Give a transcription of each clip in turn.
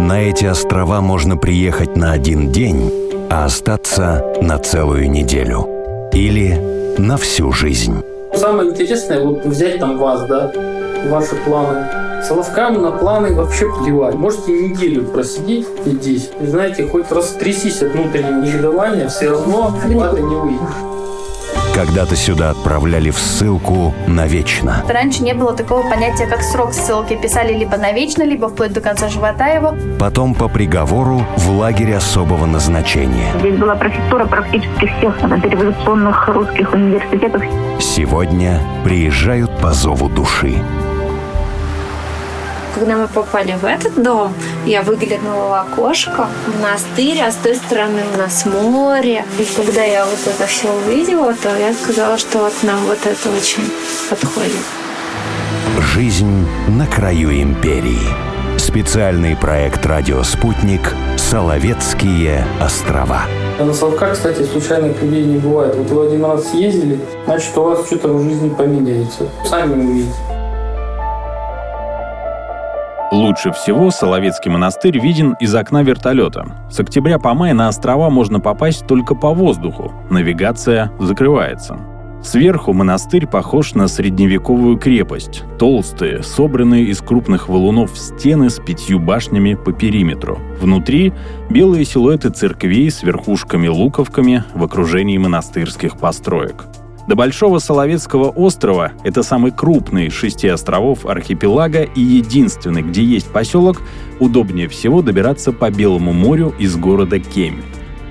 На эти острова можно приехать на один день, а остаться на целую неделю. Или на всю жизнь. Самое интересное, вот взять там вас, да, ваши планы. Соловкам на планы вообще плевать. Можете неделю просидеть здесь. И знаете, хоть растрясись от внутреннего негодования, все равно платы не выйдет. Когда-то сюда отправляли в ссылку навечно. Раньше не было такого понятия, как срок ссылки. Писали либо навечно, либо вплоть до конца живота его. Потом по приговору в лагерь особого назначения. Здесь была профессура практически всех революционных русских университетов. Сегодня приезжают по зову души. Когда мы попали в этот дом, я выглянула в окошко, монастырь, а с той стороны у нас море. И когда я вот это все увидела, то я сказала, что вот нам вот это очень подходит. Жизнь на краю империи. Специальный проект «Радио Спутник. Соловецкие острова». На Соловках, кстати, случайных людей не бывает. Вот вы один раз съездили, значит, у вас что-то в жизни поменяется. Сами увидите. Лучше всего Соловецкий монастырь виден из окна вертолета. С октября по май на острова можно попасть только по воздуху. Навигация закрывается. Сверху монастырь похож на средневековую крепость. Толстые, собранные из крупных валунов стены с пятью башнями по периметру. Внутри — белые силуэты церквей с верхушками-луковками в окружении монастырских построек. До Большого Соловецкого острова – это самый крупный из шести островов архипелага и единственный, где есть поселок, удобнее всего добираться по Белому морю из города Кемь.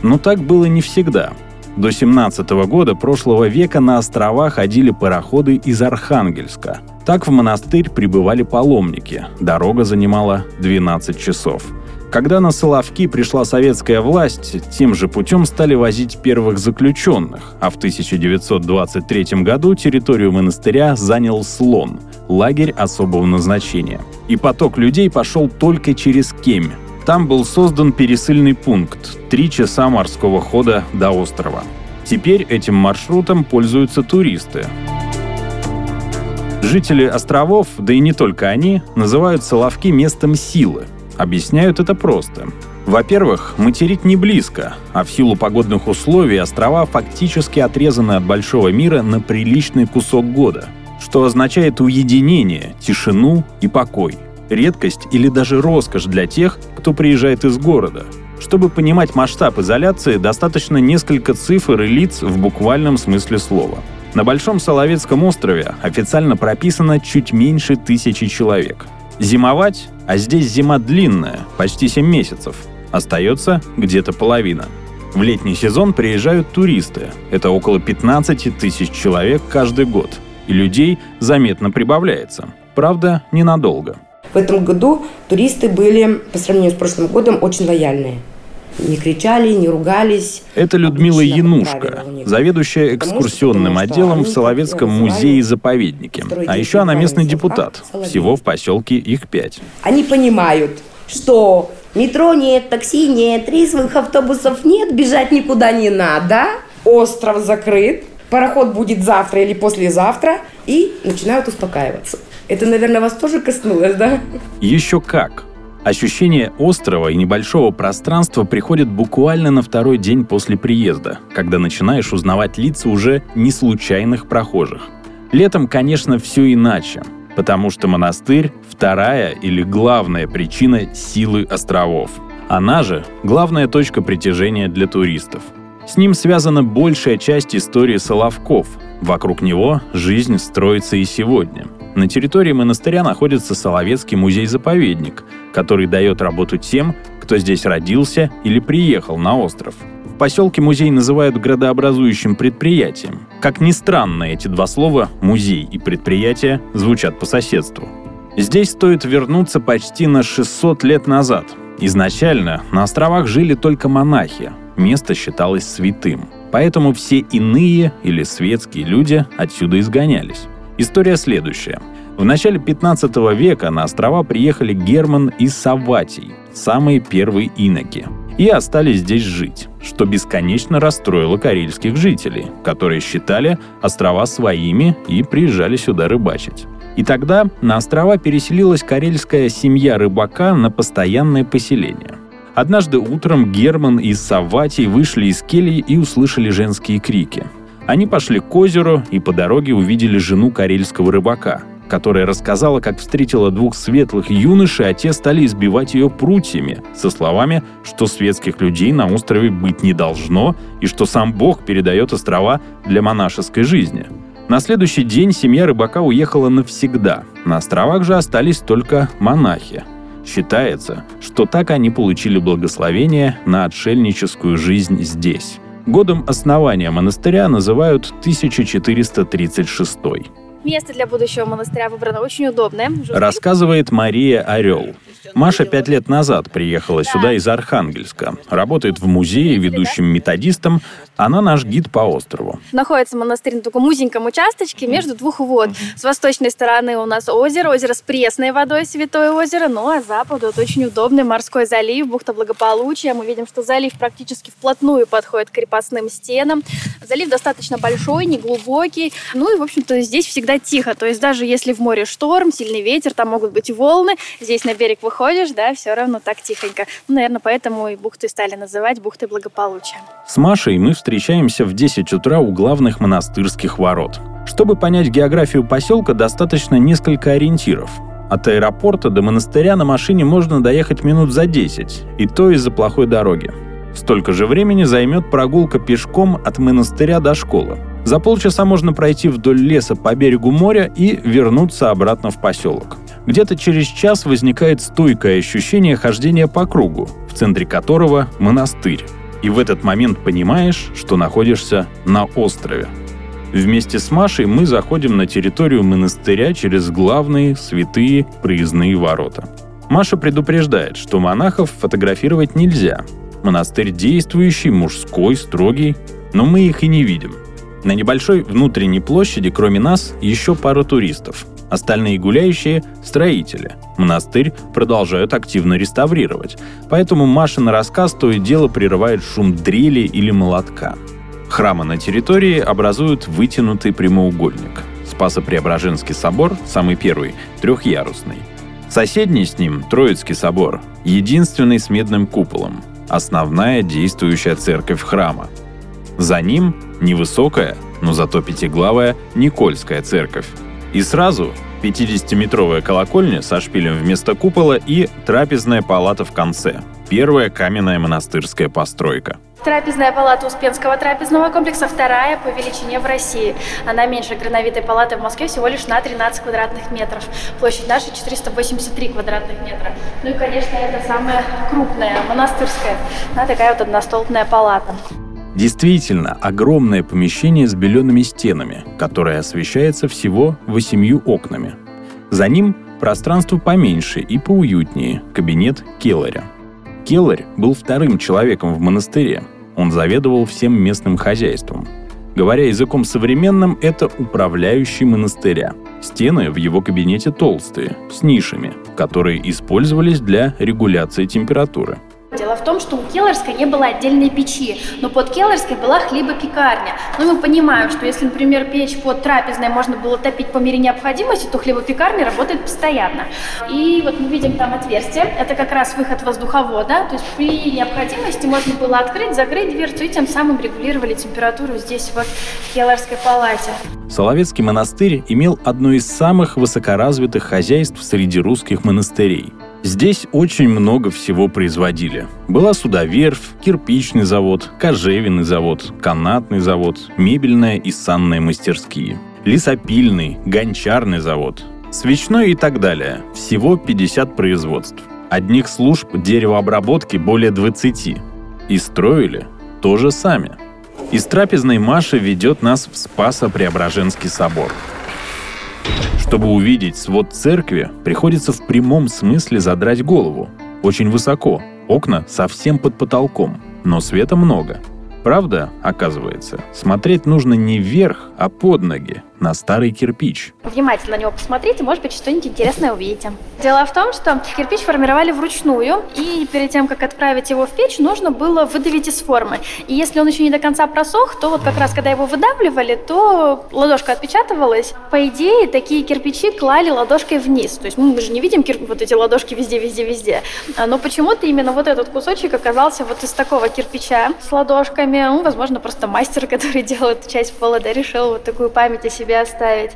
Но так было не всегда. До 17 года прошлого века на острова ходили пароходы из Архангельска. Так в монастырь прибывали паломники. Дорога занимала 12 часов – когда на Соловки пришла советская власть, тем же путем стали возить первых заключенных, а в 1923 году территорию монастыря занял Слон – лагерь особого назначения. И поток людей пошел только через Кемь. Там был создан пересыльный пункт – три часа морского хода до острова. Теперь этим маршрутом пользуются туристы. Жители островов, да и не только они, называют Соловки местом силы, Объясняют это просто. Во-первых, материк не близко, а в силу погодных условий острова фактически отрезаны от большого мира на приличный кусок года, что означает уединение, тишину и покой. Редкость или даже роскошь для тех, кто приезжает из города. Чтобы понимать масштаб изоляции, достаточно несколько цифр и лиц в буквальном смысле слова. На Большом Соловецком острове официально прописано чуть меньше тысячи человек. Зимовать, а здесь зима длинная, почти 7 месяцев, остается где-то половина. В летний сезон приезжают туристы. Это около 15 тысяч человек каждый год. И людей заметно прибавляется. Правда, ненадолго. В этом году туристы были, по сравнению с прошлым годом, очень лояльные не кричали, не ругались. Это Людмила Янушка, заведующая экскурсионным отделом в Соловецком музее-заповеднике. А еще она местный депутат. Всего в поселке их пять. Они понимают, что метро нет, такси нет, рейсовых автобусов нет, бежать никуда не надо, остров закрыт, пароход будет завтра или послезавтра, и начинают успокаиваться. Это, наверное, вас тоже коснулось, да? Еще как. Ощущение острова и небольшого пространства приходит буквально на второй день после приезда, когда начинаешь узнавать лица уже не случайных прохожих. Летом, конечно, все иначе, потому что монастырь – вторая или главная причина силы островов. Она же – главная точка притяжения для туристов. С ним связана большая часть истории Соловков. Вокруг него жизнь строится и сегодня – на территории монастыря находится Соловецкий музей-заповедник, который дает работу тем, кто здесь родился или приехал на остров. В поселке музей называют градообразующим предприятием. Как ни странно, эти два слова «музей» и «предприятие» звучат по соседству. Здесь стоит вернуться почти на 600 лет назад. Изначально на островах жили только монахи. Место считалось святым. Поэтому все иные или светские люди отсюда изгонялись. История следующая. В начале 15 века на острова приехали Герман и Саватий, самые первые иноки, и остались здесь жить, что бесконечно расстроило карельских жителей, которые считали острова своими и приезжали сюда рыбачить. И тогда на острова переселилась карельская семья рыбака на постоянное поселение. Однажды утром Герман и Саватий вышли из кельи и услышали женские крики. Они пошли к озеру и по дороге увидели жену карельского рыбака, которая рассказала, как встретила двух светлых юношей, а те стали избивать ее прутьями, со словами, что светских людей на острове быть не должно и что сам Бог передает острова для монашеской жизни. На следующий день семья рыбака уехала навсегда. На островах же остались только монахи. Считается, что так они получили благословение на отшельническую жизнь здесь. Годом основания монастыря называют 1436. Место для будущего монастыря выбрано очень удобное. Рассказывает Мария Орел. Маша пять лет назад приехала сюда из Архангельска. Работает в музее ведущим методистом. Она наш гид по острову. Находится монастырь на таком узеньком участочке между двух вод. С восточной стороны у нас озеро, озеро с пресной водой, Святое озеро. Ну а с запада вот очень удобный морской залив, бухта благополучия. Мы видим, что залив практически вплотную подходит к крепостным стенам. Залив достаточно большой, неглубокий. Ну и, в общем-то, здесь всегда тихо. То есть даже если в море шторм, сильный ветер, там могут быть волны, здесь на берег выходишь, да, все равно так тихонько. Ну, наверное, поэтому и бухты стали называть бухтой благополучия. С Машей мы встречаемся в 10 утра у главных монастырских ворот. Чтобы понять географию поселка, достаточно несколько ориентиров. От аэропорта до монастыря на машине можно доехать минут за 10, и то из-за плохой дороги. Столько же времени займет прогулка пешком от монастыря до школы. За полчаса можно пройти вдоль леса по берегу моря и вернуться обратно в поселок. Где-то через час возникает стойкое ощущение хождения по кругу, в центре которого монастырь. И в этот момент понимаешь, что находишься на острове. Вместе с Машей мы заходим на территорию монастыря через главные святые проездные ворота. Маша предупреждает, что монахов фотографировать нельзя. Монастырь действующий, мужской, строгий, но мы их и не видим. На небольшой внутренней площади, кроме нас, еще пара туристов. Остальные гуляющие – строители. Монастырь продолжают активно реставрировать. Поэтому Машин рассказ то и дело прерывает шум дрели или молотка. Храмы на территории образуют вытянутый прямоугольник. Спасо-Преображенский собор, самый первый, трехъярусный. Соседний с ним – Троицкий собор, единственный с медным куполом, основная действующая церковь храма. За ним невысокая, но зато пятиглавая Никольская церковь. И сразу 50-метровая колокольня со шпилем вместо купола и трапезная палата в конце. Первая каменная монастырская постройка. Трапезная палата Успенского трапезного комплекса вторая по величине в России. Она меньше грановитой палаты в Москве всего лишь на 13 квадратных метров. Площадь нашей 483 квадратных метра. Ну и, конечно, это самая крупная, монастырская. Она такая вот одностолбная палата. Действительно, огромное помещение с белеными стенами, которое освещается всего восемью окнами. За ним пространство поменьше и поуютнее – кабинет Келларя. Келларь был вторым человеком в монастыре. Он заведовал всем местным хозяйством. Говоря языком современным, это управляющий монастыря. Стены в его кабинете толстые, с нишами, которые использовались для регуляции температуры – в том, что у Келлерской не было отдельной печи, но под Келлерской была хлебопекарня. Но мы понимаем, что если, например, печь под трапезной можно было топить по мере необходимости, то хлебопекарня работает постоянно. И вот мы видим там отверстие, это как раз выход воздуховода, то есть при необходимости можно было открыть, закрыть дверцу и тем самым регулировали температуру здесь вот в Келлерской палате. Соловецкий монастырь имел одно из самых высокоразвитых хозяйств среди русских монастырей – Здесь очень много всего производили. Была судоверфь, кирпичный завод, кожевенный завод, канатный завод, мебельная и санная мастерские, лесопильный, гончарный завод, свечной и так далее. Всего 50 производств. Одних служб деревообработки более 20. И строили тоже сами. Из трапезной Маша ведет нас в Спасо-Преображенский собор – чтобы увидеть свод церкви, приходится в прямом смысле задрать голову. Очень высоко, окна совсем под потолком, но света много. Правда, оказывается, смотреть нужно не вверх, а под ноги, на старый кирпич. Внимательно на него посмотрите, может быть, что-нибудь интересное увидите. Дело в том, что кирпич формировали вручную, и перед тем, как отправить его в печь, нужно было выдавить из формы. И если он еще не до конца просох, то вот как раз, когда его выдавливали, то ладошка отпечатывалась. По идее, такие кирпичи клали ладошкой вниз. То есть мы же не видим кир- вот эти ладошки везде, везде, везде. А, Но почему-то именно вот этот кусочек оказался вот из такого кирпича с ладошками. Ну, возможно, просто мастер, который делал эту часть пола, да, решил вот такую память о себе оставить.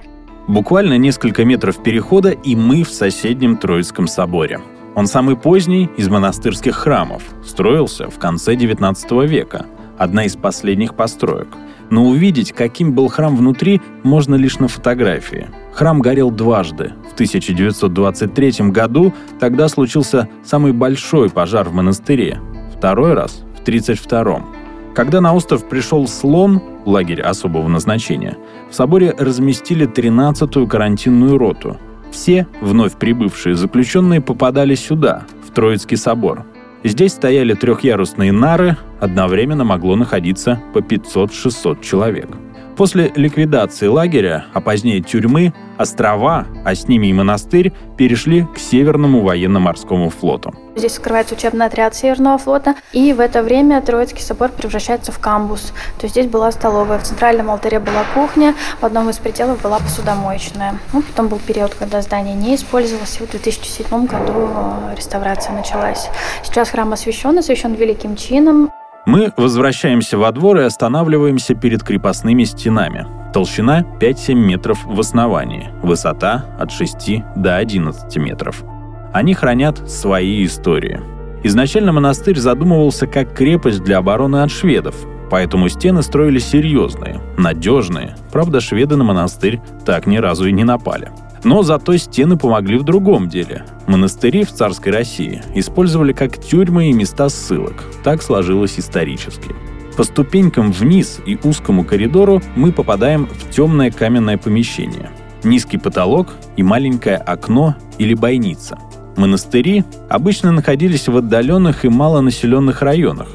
Буквально несколько метров перехода, и мы в соседнем Троицком соборе. Он самый поздний из монастырских храмов, строился в конце XIX века, одна из последних построек. Но увидеть, каким был храм внутри, можно лишь на фотографии. Храм горел дважды. В 1923 году тогда случился самый большой пожар в монастыре. Второй раз в 1932 когда на остров пришел слон, лагерь особого назначения, в соборе разместили 13-ю карантинную роту. Все вновь прибывшие заключенные попадали сюда, в Троицкий собор. Здесь стояли трехъярусные нары, одновременно могло находиться по 500-600 человек. После ликвидации лагеря, а позднее тюрьмы, острова, а с ними и монастырь, перешли к Северному военно-морскому флоту. Здесь скрывается учебный отряд Северного флота, и в это время Троицкий собор превращается в камбус. То есть здесь была столовая, в центральном алтаре была кухня, в одном из пределов была посудомоечная. Ну, потом был период, когда здание не использовалось, и в 2007 году э, реставрация началась. Сейчас храм освящен, освящен великим чином. Мы возвращаемся во двор и останавливаемся перед крепостными стенами. Толщина 5-7 метров в основании, высота от 6 до 11 метров. Они хранят свои истории. Изначально монастырь задумывался как крепость для обороны от шведов, поэтому стены строили серьезные, надежные. Правда, шведы на монастырь так ни разу и не напали. Но зато стены помогли в другом деле. Монастыри в царской России использовали как тюрьмы и места ссылок. Так сложилось исторически. По ступенькам вниз и узкому коридору мы попадаем в темное каменное помещение. Низкий потолок и маленькое окно или бойница. Монастыри обычно находились в отдаленных и малонаселенных районах.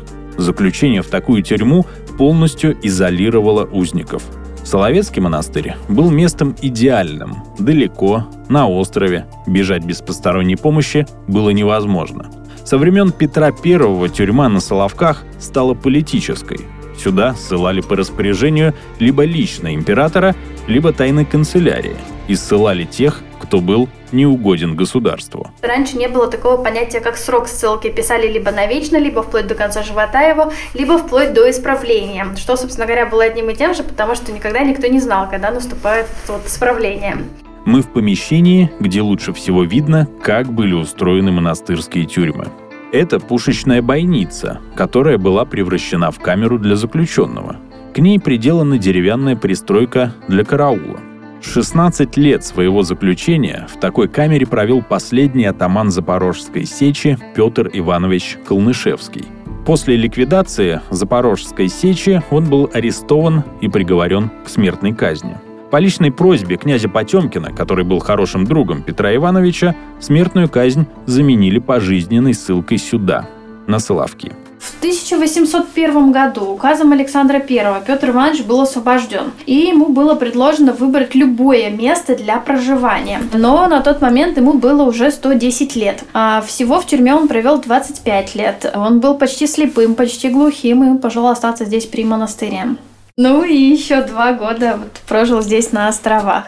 Заключение в такую тюрьму полностью изолировало узников – Соловецкий монастырь был местом идеальным. Далеко, на острове, бежать без посторонней помощи было невозможно. Со времен Петра I тюрьма на Соловках стала политической. Сюда ссылали по распоряжению либо лично императора, либо тайной канцелярии и ссылали тех, кто был неугоден государству. Раньше не было такого понятия, как срок ссылки. Писали либо навечно, либо вплоть до конца живота его, либо вплоть до исправления. Что, собственно говоря, было одним и тем же, потому что никогда никто не знал, когда наступает вот исправление. Мы в помещении, где лучше всего видно, как были устроены монастырские тюрьмы. Это пушечная бойница, которая была превращена в камеру для заключенного. К ней приделана деревянная пристройка для караула. 16 лет своего заключения в такой камере провел последний атаман Запорожской сечи Петр Иванович Колнышевский. После ликвидации Запорожской сечи он был арестован и приговорен к смертной казни. По личной просьбе князя Потемкина, который был хорошим другом Петра Ивановича, смертную казнь заменили пожизненной ссылкой сюда, на Соловки. В 1801 году указом Александра I Петр Иванович был освобожден, и ему было предложено выбрать любое место для проживания. Но на тот момент ему было уже 110 лет. А всего в тюрьме он провел 25 лет. Он был почти слепым, почти глухим, и пожелал остаться здесь при монастыре. Ну и еще два года вот прожил здесь на островах.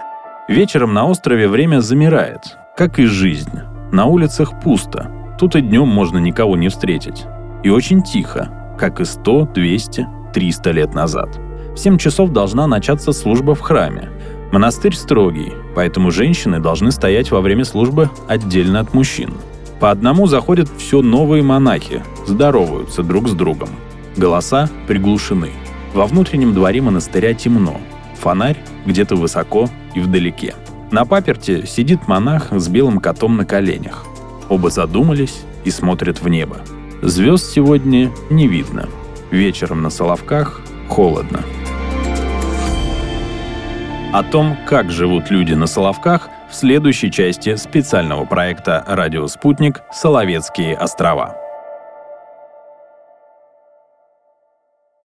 Вечером на острове время замирает, как и жизнь. На улицах пусто. Тут и днем можно никого не встретить. И очень тихо, как и 100, 200, 300 лет назад. В 7 часов должна начаться служба в храме. Монастырь строгий, поэтому женщины должны стоять во время службы отдельно от мужчин. По одному заходят все новые монахи, здороваются друг с другом. Голоса приглушены. Во внутреннем дворе монастыря темно. Фонарь где-то высоко и вдалеке. На паперте сидит монах с белым котом на коленях. Оба задумались и смотрят в небо. Звезд сегодня не видно. Вечером на Соловках холодно. О том, как живут люди на Соловках, в следующей части специального проекта «Радио Спутник. Соловецкие острова».